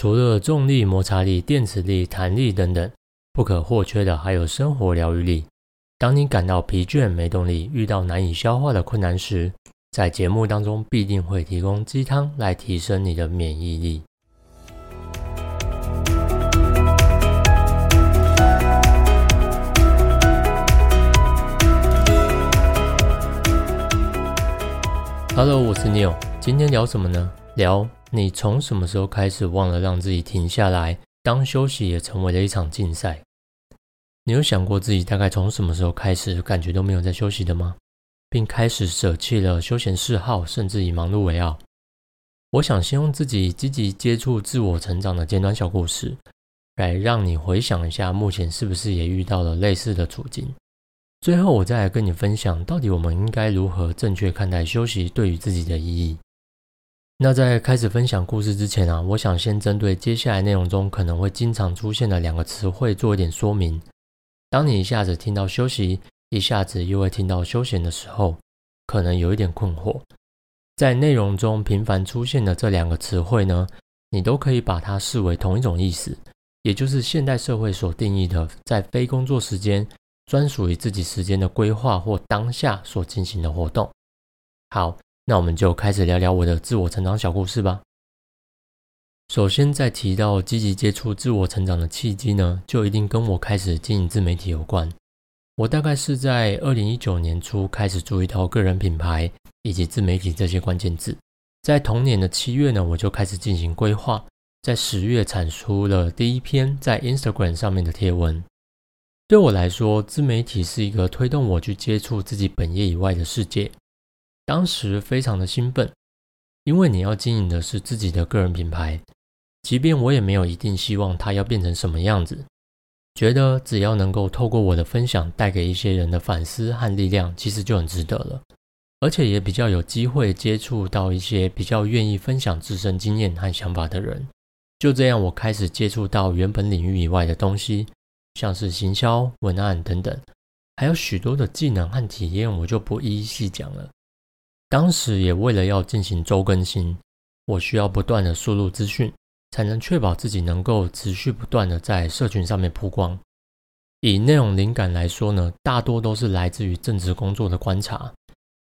除了重力、摩擦力、电磁力、弹力等等，不可或缺的还有生活疗愈力。当你感到疲倦、没动力，遇到难以消化的困难时，在节目当中必定会提供鸡汤来提升你的免疫力。Hello，我是 Neil，今天聊什么呢？聊。你从什么时候开始忘了让自己停下来？当休息也成为了一场竞赛。你有想过自己大概从什么时候开始感觉都没有在休息的吗？并开始舍弃了休闲嗜好，甚至以忙碌为傲？我想先用自己积极接触自我成长的简短小故事，来让你回想一下，目前是不是也遇到了类似的处境？最后，我再来跟你分享，到底我们应该如何正确看待休息对于自己的意义。那在开始分享故事之前啊，我想先针对接下来内容中可能会经常出现的两个词汇做一点说明。当你一下子听到休息，一下子又会听到休闲的时候，可能有一点困惑。在内容中频繁出现的这两个词汇呢，你都可以把它视为同一种意思，也就是现代社会所定义的在非工作时间专属于自己时间的规划或当下所进行的活动。好。那我们就开始聊聊我的自我成长小故事吧。首先，在提到积极接触自我成长的契机呢，就一定跟我开始经营自媒体有关。我大概是在二零一九年初开始注意到个人品牌以及自媒体这些关键字。在同年的七月呢，我就开始进行规划，在十月产出了第一篇在 Instagram 上面的贴文。对我来说，自媒体是一个推动我去接触自己本业以外的世界。当时非常的兴奋，因为你要经营的是自己的个人品牌，即便我也没有一定希望它要变成什么样子，觉得只要能够透过我的分享带给一些人的反思和力量，其实就很值得了，而且也比较有机会接触到一些比较愿意分享自身经验和想法的人。就这样，我开始接触到原本领域以外的东西，像是行销、文案等等，还有许多的技能和体验，我就不一一细讲了。当时也为了要进行周更新，我需要不断的输入资讯，才能确保自己能够持续不断的在社群上面曝光。以内容灵感来说呢，大多都是来自于正职工作的观察，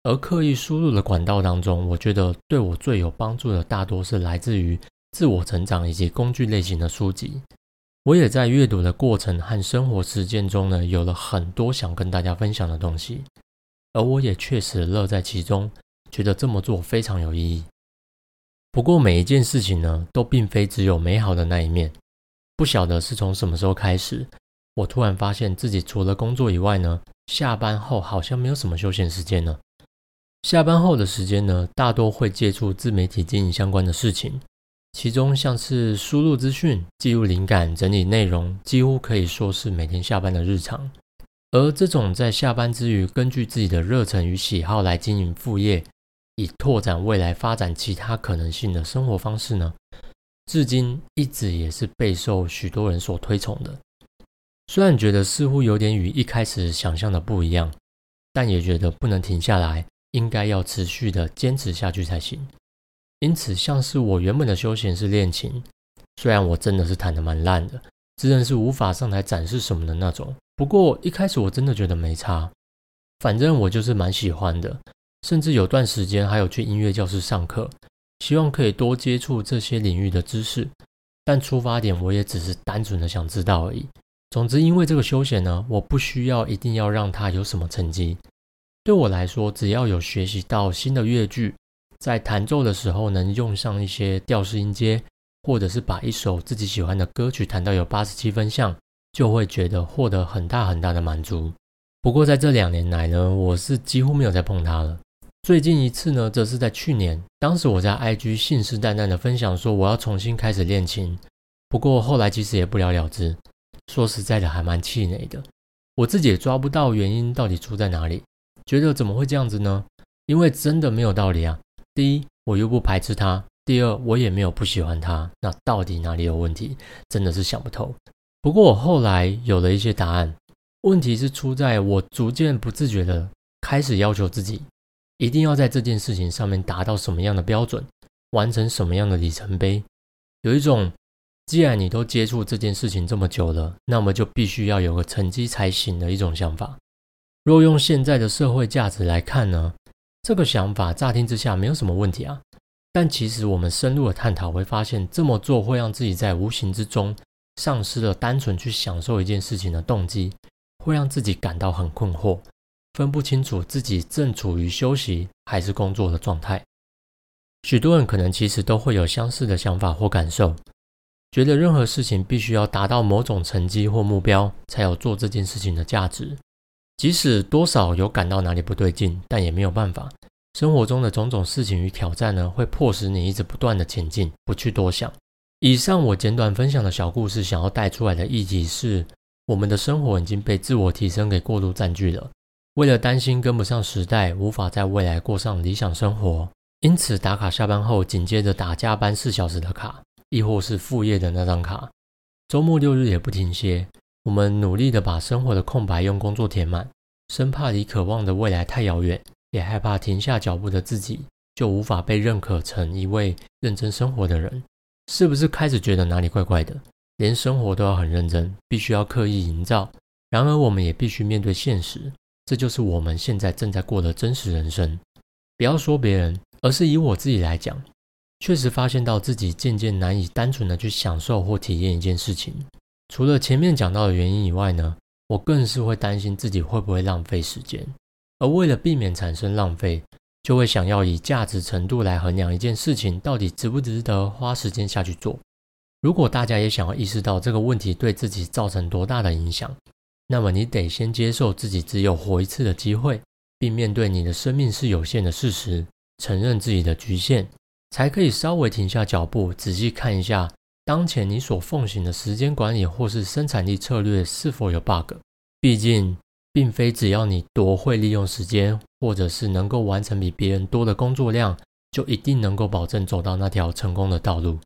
而刻意输入的管道当中，我觉得对我最有帮助的，大多是来自于自我成长以及工具类型的书籍。我也在阅读的过程和生活实践中呢，有了很多想跟大家分享的东西，而我也确实乐在其中。觉得这么做非常有意义。不过每一件事情呢，都并非只有美好的那一面。不晓得是从什么时候开始，我突然发现自己除了工作以外呢，下班后好像没有什么休闲时间了。下班后的时间呢，大多会接触自媒体经营相关的事情，其中像是输入资讯、记录灵感、整理内容，几乎可以说是每天下班的日常。而这种在下班之余，根据自己的热忱与喜好来经营副业。以拓展未来发展其他可能性的生活方式呢？至今一直也是备受许多人所推崇的。虽然觉得似乎有点与一开始想象的不一样，但也觉得不能停下来，应该要持续的坚持下去才行。因此，像是我原本的休闲是练琴，虽然我真的是弹得蛮烂的，自认是无法上台展示什么的那种。不过一开始我真的觉得没差，反正我就是蛮喜欢的。甚至有段时间还有去音乐教室上课，希望可以多接触这些领域的知识。但出发点我也只是单纯的想知道而已。总之，因为这个休闲呢，我不需要一定要让它有什么成绩。对我来说，只要有学习到新的乐句，在弹奏的时候能用上一些调式音阶，或者是把一首自己喜欢的歌曲弹到有八十七分像，就会觉得获得很大很大的满足。不过在这两年来呢，我是几乎没有再碰它了。最近一次呢，则是在去年，当时我在 IG 信誓旦旦的分享说我要重新开始练琴，不过后来其实也不了了之。说实在的，还蛮气馁的。我自己也抓不到原因到底出在哪里，觉得怎么会这样子呢？因为真的没有道理啊。第一，我又不排斥它；第二，我也没有不喜欢它。那到底哪里有问题？真的是想不透。不过我后来有了一些答案，问题是出在我逐渐不自觉的开始要求自己。一定要在这件事情上面达到什么样的标准，完成什么样的里程碑，有一种既然你都接触这件事情这么久了，那么就必须要有个成绩才行的一种想法。若用现在的社会价值来看呢，这个想法乍听之下没有什么问题啊。但其实我们深入的探讨会发现，这么做会让自己在无形之中丧失了单纯去享受一件事情的动机，会让自己感到很困惑，分不清楚自己正处于休息还是工作的状态。许多人可能其实都会有相似的想法或感受。觉得任何事情必须要达到某种成绩或目标，才有做这件事情的价值。即使多少有感到哪里不对劲，但也没有办法。生活中的种种事情与挑战呢，会迫使你一直不断的前进，不去多想。以上我简短分享的小故事，想要带出来的议题是：我们的生活已经被自我提升给过度占据了。为了担心跟不上时代，无法在未来过上理想生活，因此打卡下班后，紧接着打加班四小时的卡。亦或是副业的那张卡，周末六日也不停歇。我们努力的把生活的空白用工作填满，生怕离渴望的未来太遥远，也害怕停下脚步的自己就无法被认可成一位认真生活的人。是不是开始觉得哪里怪怪的？连生活都要很认真，必须要刻意营造。然而，我们也必须面对现实，这就是我们现在正在过的真实人生。不要说别人，而是以我自己来讲。确实发现到自己渐渐难以单纯的去享受或体验一件事情。除了前面讲到的原因以外呢，我更是会担心自己会不会浪费时间。而为了避免产生浪费，就会想要以价值程度来衡量一件事情到底值不值得花时间下去做。如果大家也想要意识到这个问题对自己造成多大的影响，那么你得先接受自己只有活一次的机会，并面对你的生命是有限的事实，承认自己的局限。才可以稍微停下脚步，仔细看一下当前你所奉行的时间管理或是生产力策略是否有 bug。毕竟，并非只要你多会利用时间，或者是能够完成比别人多的工作量，就一定能够保证走到那条成功的道路。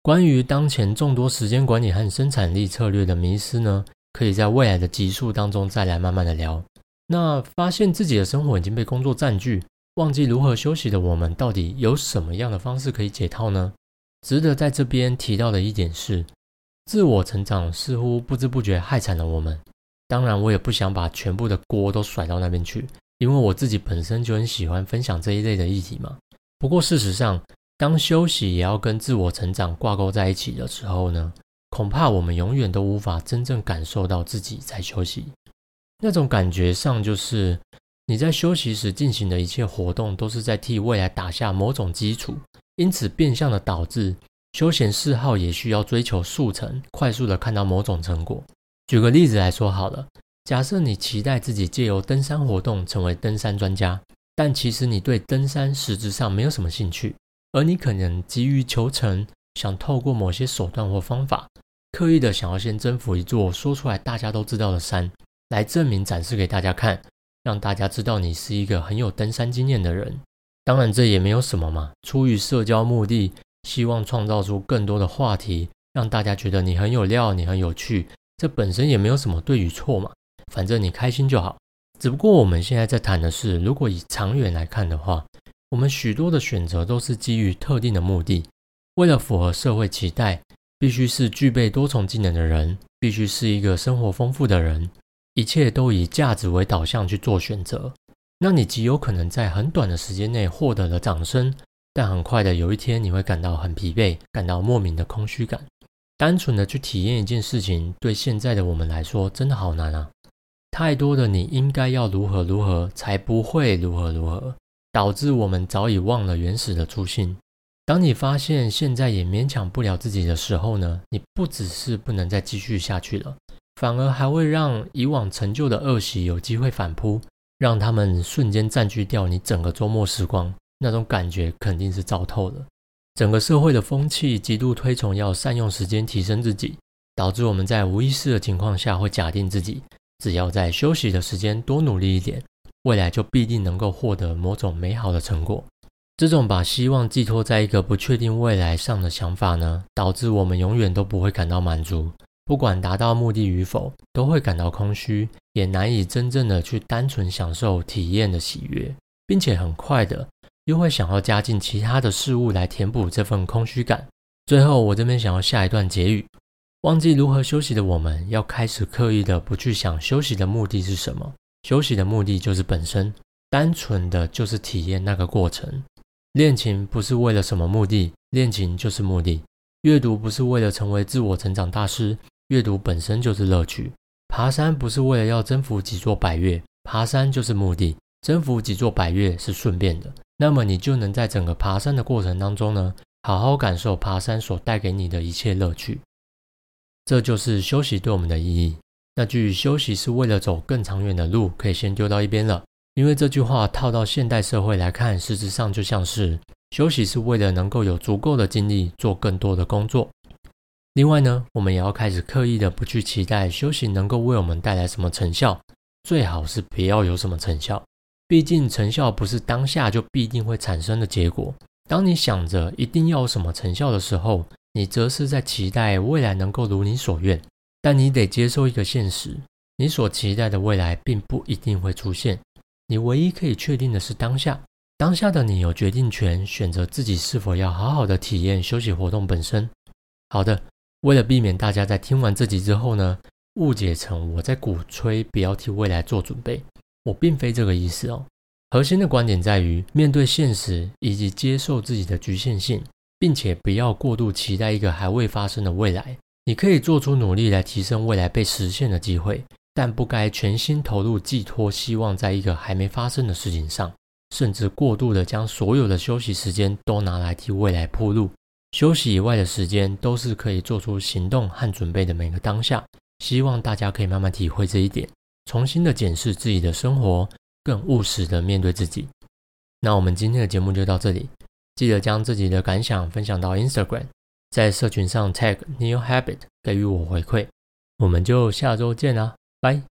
关于当前众多时间管理和生产力策略的迷失呢，可以在未来的集数当中再来慢慢的聊。那发现自己的生活已经被工作占据。忘记如何休息的我们，到底有什么样的方式可以解套呢？值得在这边提到的一点是，自我成长似乎不知不觉害惨了我们。当然，我也不想把全部的锅都甩到那边去，因为我自己本身就很喜欢分享这一类的议题嘛。不过，事实上，当休息也要跟自我成长挂钩在一起的时候呢，恐怕我们永远都无法真正感受到自己在休息。那种感觉上就是。你在休息时进行的一切活动，都是在替未来打下某种基础，因此变相的导致休闲嗜好也需要追求速成，快速的看到某种成果。举个例子来说好了，假设你期待自己借由登山活动成为登山专家，但其实你对登山实质上没有什么兴趣，而你可能急于求成，想透过某些手段或方法，刻意的想要先征服一座说出来大家都知道的山，来证明展示给大家看。让大家知道你是一个很有登山经验的人，当然这也没有什么嘛。出于社交目的，希望创造出更多的话题，让大家觉得你很有料，你很有趣，这本身也没有什么对与错嘛。反正你开心就好。只不过我们现在在谈的是，如果以长远来看的话，我们许多的选择都是基于特定的目的，为了符合社会期待，必须是具备多重技能的人，必须是一个生活丰富的人。一切都以价值为导向去做选择，那你极有可能在很短的时间内获得了掌声，但很快的有一天你会感到很疲惫，感到莫名的空虚感。单纯的去体验一件事情，对现在的我们来说真的好难啊！太多的你应该要如何如何才不会如何如何，导致我们早已忘了原始的初心。当你发现现在也勉强不了自己的时候呢？你不只是不能再继续下去了。反而还会让以往成就的恶习有机会反扑，让他们瞬间占据掉你整个周末时光，那种感觉肯定是糟透了。整个社会的风气极度推崇要善用时间提升自己，导致我们在无意识的情况下会假定自己只要在休息的时间多努力一点，未来就必定能够获得某种美好的成果。这种把希望寄托在一个不确定未来上的想法呢，导致我们永远都不会感到满足。不管达到目的与否，都会感到空虚，也难以真正的去单纯享受体验的喜悦，并且很快的又会想要加进其他的事物来填补这份空虚感。最后，我这边想要下一段结语：忘记如何休息的我们，要开始刻意的不去想休息的目的是什么。休息的目的就是本身，单纯的就是体验那个过程。练琴不是为了什么目的，练琴就是目的。阅读不是为了成为自我成长大师，阅读本身就是乐趣。爬山不是为了要征服几座百岳，爬山就是目的。征服几座百岳是顺便的，那么你就能在整个爬山的过程当中呢，好好感受爬山所带给你的一切乐趣。这就是休息对我们的意义。那句“休息是为了走更长远的路”可以先丢到一边了，因为这句话套到现代社会来看，实质上就像是休息是为了能够有足够的精力做更多的工作。另外呢，我们也要开始刻意的不去期待休息能够为我们带来什么成效，最好是不要有什么成效。毕竟成效不是当下就必定会产生的结果。当你想着一定要有什么成效的时候，你则是在期待未来能够如你所愿。但你得接受一个现实：你所期待的未来并不一定会出现。你唯一可以确定的是当下，当下的你有决定权，选择自己是否要好好的体验休息活动本身。好的，为了避免大家在听完这集之后呢，误解成我在鼓吹不要替未来做准备。我并非这个意思哦。核心的观点在于面对现实以及接受自己的局限性，并且不要过度期待一个还未发生的未来。你可以做出努力来提升未来被实现的机会，但不该全心投入寄托希望在一个还没发生的事情上，甚至过度的将所有的休息时间都拿来替未来铺路。休息以外的时间都是可以做出行动和准备的每个当下。希望大家可以慢慢体会这一点。重新的检视自己的生活，更务实的面对自己。那我们今天的节目就到这里，记得将自己的感想分享到 Instagram，在社群上 tag New Habit 给予我回馈。我们就下周见啦，拜。